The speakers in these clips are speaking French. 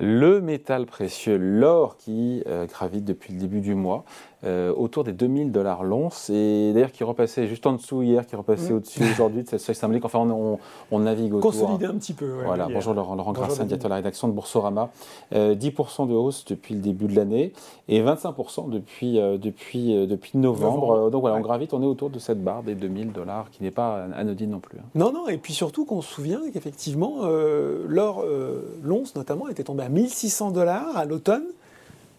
Le métal précieux, l'or qui euh, gravite depuis le début du mois, euh, autour des 2000 dollars l'once, et d'ailleurs qui repassait juste en dessous hier, qui repassait au-dessus aujourd'hui de cette seuil symbolique. Enfin, on, on, navigue autour. Consolider un petit peu. voilà, bonjour Laurent, Laurent Grassin, directeur de la rédaction de Boursorama. 10% euh, de hausse depuis le début de l'année et 25% depuis, depuis, depuis novembre. Donc voilà, on gravite, on est autour de cette barre des 2000 dollars qui n'est pas anodine non plus. Hein. Non, non, et puis surtout qu'on se souvient qu'effectivement, l'or, l'once notamment, était tombé à 1600 dollars à l'automne,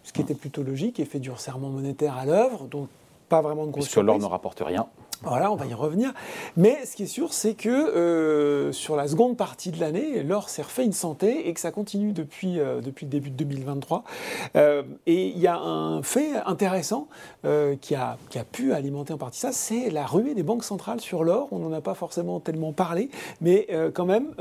ce qui était plutôt logique, effet du resserrement monétaire à l'œuvre, donc pas vraiment de grosse Puisque l'or ne rapporte rien. Voilà, on va y revenir. Mais ce qui est sûr, c'est que euh, sur la seconde partie de l'année, l'or s'est refait une santé et que ça continue depuis, euh, depuis le début de 2023. Euh, et il y a un fait intéressant qui, a, qui a pu alimenter en partie ça, c'est la ruée des banques centrales sur l'or. On n'en a pas forcément tellement parlé, mais quand même,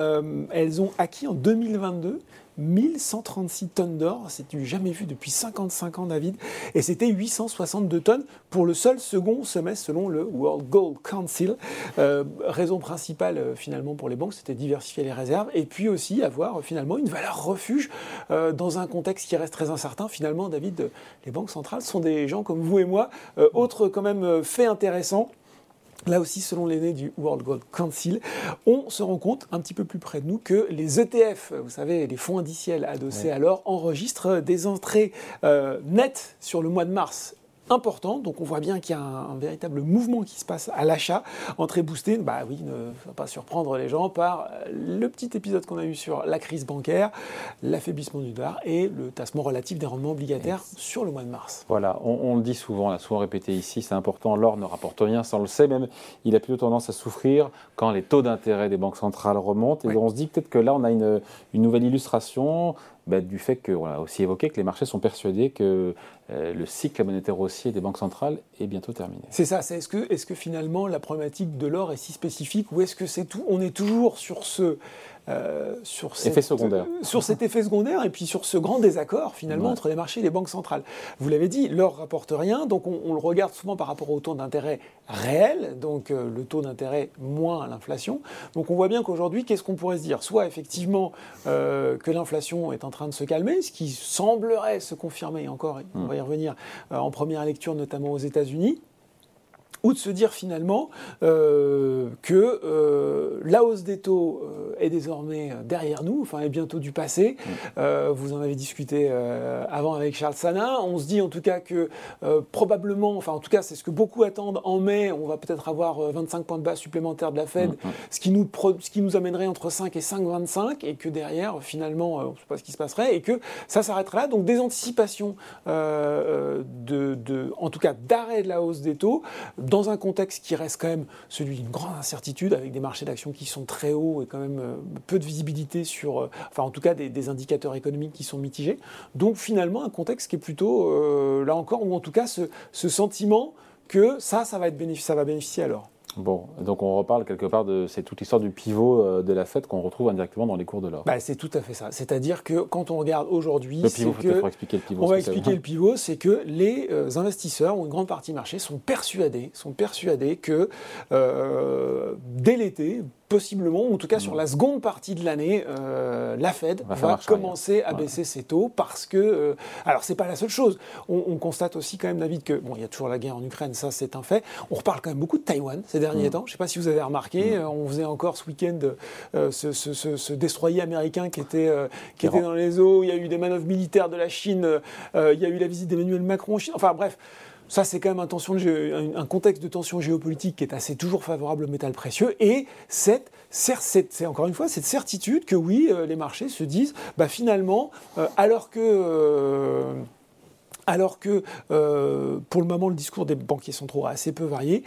elles ont acquis en 2022 1136 tonnes d'or, c'est du jamais vu depuis 55 ans, David, et c'était 862 tonnes pour le seul second semestre selon le World Gold Council. Euh, raison principale euh, finalement pour les banques, c'était diversifier les réserves et puis aussi avoir finalement une valeur refuge euh, dans un contexte qui reste très incertain. Finalement, David, les banques centrales sont des gens comme vous et moi. autre quand même fait intéressant, Là aussi, selon l'aîné du World Gold Council, on se rend compte un petit peu plus près de nous que les ETF, vous savez, les fonds indiciels adossés à l'or, enregistrent des entrées euh, nettes sur le mois de mars important. Donc on voit bien qu'il y a un, véritable mouvement qui se passe à l'achat. Entrée boostée, bah oui, ne va pas surprendre les gens par le petit épisode qu'on a eu sur la crise bancaire, l'affaiblissement du dollar et le tassement relatif des rendements obligataires sur le mois de mars. Voilà, on, le dit souvent, on l'a souvent répété ici, c'est important, l'or ne rapporte rien, ça on le sait même, il a plutôt tendance à souffrir quand les taux d'intérêt des banques centrales remontent. Et on se dit peut-être que là on a une, une nouvelle illustration bah, du fait que, a aussi évoqué que les marchés sont persuadés que euh, le cycle monétaire haussier des banques centrales est bientôt terminé. C'est ça. Est-ce que, est que finalement la problématique de l'or est si spécifique ou est-ce que c'est tout On est toujours sur ce euh, sur, effet secondaire. sur cet effet secondaire et puis sur ce grand désaccord finalement entre les marchés et les banques centrales? Vous l'avez dit, l'or rapporte rien, donc on, le regarde souvent par rapport au taux d'intérêt réel, donc euh, le taux d'intérêt moins l'inflation. Donc on voit bien qu'aujourd'hui, qu'est-ce qu'on pourrait se dire? Soit effectivement euh, que l'inflation est en train de se calmer, ce qui semblerait se confirmer, encore, on va y revenir en première lecture, notamment aux États-Unis ou de se dire finalement euh, que euh, la hausse des taux euh, est désormais derrière nous, enfin est bientôt du passé. Mm. vous en avez discuté avant avec Charles Sanin. On se dit en tout cas que probablement, enfin en tout cas c'est ce que beaucoup attendent en mai, on va peut-être avoir 25 points de base supplémentaires de la Fed, mm, mm. ce, qui nous ce qui nous amènerait entre 5 et 5,25 et que derrière finalement on ne sait pas ce qui se passerait et que ça s'arrêterait là. Donc des anticipations de, de, en tout cas d'arrêt de la hausse des taux dans un contexte qui reste quand même celui d'une grande incertitude, avec des marchés d'actions qui sont très hauts et quand même euh, peu de visibilité sur, euh, enfin en tout cas des, indicateurs économiques qui sont mitigés. Donc finalement un contexte qui est plutôt, euh, là encore, ou en tout cas ce, sentiment que ça, ça va, être ça va bénéficier alors. Bon, donc on reparle quelque part de c'est toute l'histoire du pivot euh, de la fête qu'on retrouve indirectement dans les cours de l'or. Bah, c'est tout à fait ça. C'est-à-dire que quand on regarde aujourd'hui, le pivot, que, expliquer le pivot. On va expliquer le pivot, c'est que les euh, investisseurs ou une grande partie marché sont persuadés, sont persuadés que euh, dès l'été, possiblement, ou en tout cas sur mm. la seconde partie de l'année, euh, la Fed va, commencer à baisser ses taux parce que, euh, alors c'est pas la seule chose. On, constate aussi quand même, David, que bon, il y a toujours la guerre en Ukraine, ça c'est un fait. On reparle quand même beaucoup de Taïwan ces derniers mm. temps. Je sais pas si vous avez remarqué, mm. euh, on faisait encore ce week-end ce, ce, destroyer américain qui était qui était dans les eaux. Il y a eu des manœuvres militaires de la Chine. il y a eu la visite d'Emmanuel Macron en Chine. Enfin bref. Ça, c'est quand même un, contexte de tension géopolitique qui est assez toujours favorable au métal précieux. Et c'est encore une fois cette certitude que oui, euh, les marchés se disent, bah, finalement, euh, alors que... Euh, alors que pour le moment le discours des banquiers centraux est assez peu varié,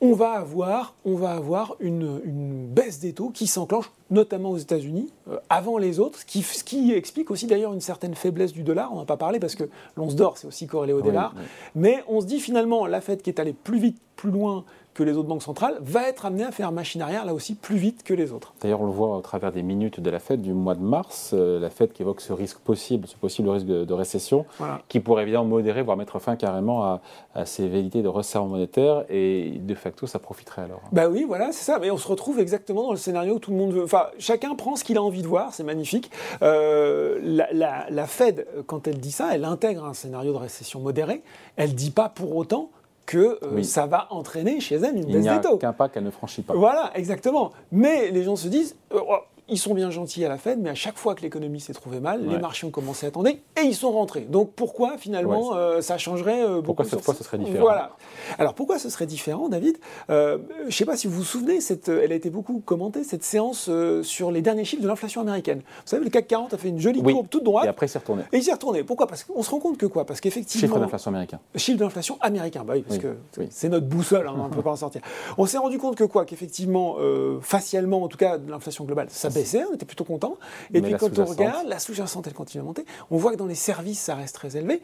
on va avoir, on va avoir une, baisse des taux qui s'enclenche notamment aux États-Unis euh, avant les autres, ce qui, ce qui explique aussi d'ailleurs une certaine faiblesse du dollar. On n'a pas parlé parce que l'once d'or c'est aussi corrélé au dollar, mais on se dit finalement la Fed qui est allée plus vite, plus loin que les autres banques centrales, va être amené à faire machine arrière là aussi plus vite que les autres. D'ailleurs, on le voit au travers des minutes de la Fed du mois de mars, euh, la Fed qui évoque ce risque possible, ce possible risque de, récession, qui pourrait évidemment modérer, voire mettre fin carrément à, ces vérités de resserrement monétaire, et de facto, ça profiterait alors. Bah oui, voilà, c'est ça. Mais on se retrouve exactement dans le scénario où tout le monde veut. Enfin, chacun prend ce qu'il a envie de voir, c'est magnifique. Euh, la, Fed, quand elle dit ça, elle intègre un scénario de récession modérée. Elle dit pas pour autant que euh, ça va entraîner chez elle une baisse des taux. qu'un pas qu'elle ne franchit pas. Voilà, exactement. Mais les gens se disent, euh, oh, ils sont bien gentils à la Fed, mais à chaque fois que l'économie s'est trouvée mal, les marchés ont commencé à attendre et ils sont rentrés. Donc pourquoi finalement euh, ça changerait euh, Pourquoi cette fois ce serait différent Voilà. Alors pourquoi ce serait différent, David? Euh, Je ne sais pas si vous vous souvenez, cette, elle a été beaucoup commentée cette séance sur les derniers chiffres de l'inflation américaine. Vous savez, le CAC 40 a fait une jolie courbe toute droite. Et après il s'est retourné. Et il s'est retourné. Pourquoi? Parce qu'on se rend compte que quoi? Parce qu'effectivement. Chiffre d'inflation américain. Chiffre d'inflation américain. Bah oui, parce que c'est notre boussole, hein, on ne peut pas en sortir. On s'est rendu compte que quoi? Qu'effectivement, facialement, en tout cas, l'inflation globale, ça baissait. On était plutôt content et puis quand on regarde, la sous-jacente, elle continue à monter. On voit que dans les services, ça reste très élevé.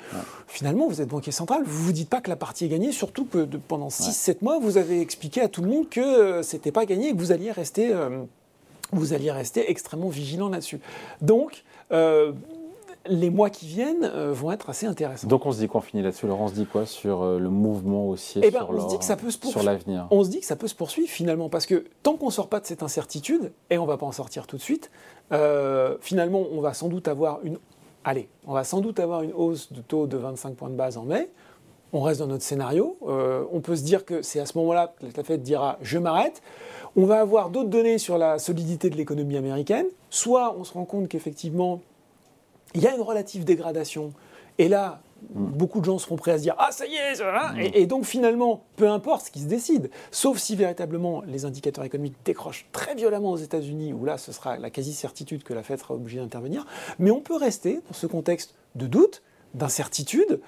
Finalement, vous êtes banquier central, vous ne vous dites pas que la partie est gagnée, surtout que pendant 6-7 mois, vous avez expliqué à tout le monde que euh, c'était pas gagné et que vous alliez rester, euh, vous alliez rester extrêmement vigilant là-dessus. Donc, euh, les mois qui viennent euh, vont être assez intéressants. Donc on se dit qu'on finit là-dessus. Laurent, on se dit quoi sur euh, le mouvement haussier eh ben, on se dit que ça peut se sur l'avenir? On se dit que ça peut se poursuivre finalement parce que tant qu'on ne sort pas de cette incertitude, et on ne va pas en sortir tout de suite, euh, finalement on va sans doute avoir une... Allez, on va sans doute avoir une hausse de taux de 25 points de base en mai. On reste dans notre scénario. on peut se dire que c'est à ce moment-là que la Fed dira je m'arrête. On va avoir d'autres données sur la solidité de l'économie américaine. Soit on se rend compte qu'effectivement il y a une relative dégradation. Et là, beaucoup de gens seront prêts à se dire Ah, ça y est, ça mm. et, et, donc finalement, peu importe ce qui se décide, sauf si véritablement les indicateurs économiques décrochent très violemment aux États-Unis, où là, ce sera la quasi-certitude que la Fed sera obligée d'intervenir. Mais on peut rester dans ce contexte de doute, d'incertitude,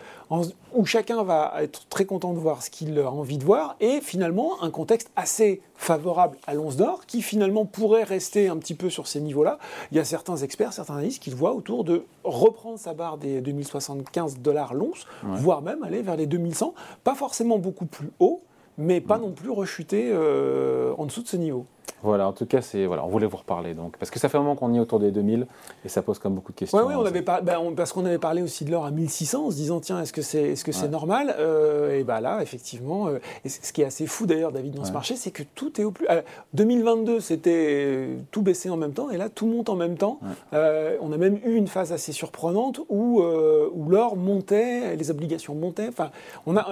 où chacun va être très content de voir ce qu'il a envie de voir, et finalement un contexte assez favorable à l'once d'or, qui finalement pourrait rester un petit peu sur ces niveaux-là. Il y a certains experts, certains analystes qui le voient autour de reprendre sa barre des 2075 dollars l'once, voire même aller vers les 2100, pas forcément beaucoup plus haut, mais pas non plus rechuter euh, en dessous de ce niveau. Voilà, en tout cas, c'est voilà, on voulait vous reparler donc parce que ça fait un moment qu'on y est autour des 2000 et ça pose comme beaucoup de questions. Oui, on avait pas, ben, parce qu'on avait parlé aussi de l'or à 1600 en se disant tiens, est-ce que c'est est-ce que c'est normal euh, Et bah là, effectivement, euh, et ce qui est assez fou d'ailleurs, David, dans ce marché, c'est que tout est au plus. 2022, c'était tout baissé en même temps et là, tout monte en même temps. on a même eu une phase assez surprenante où où l'or montait, les obligations montaient. Enfin, on a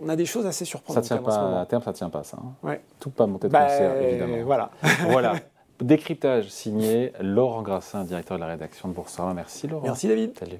on a des choses assez surprenantes. Ça tient pas à terme, ça tient pas ça. Hein. Tout pas monter de bah, concert, évidemment. Voilà. voilà. Décryptage signé Laurent Grassin, directeur de la rédaction de Boursorama. Merci Laurent. Merci David. Salut.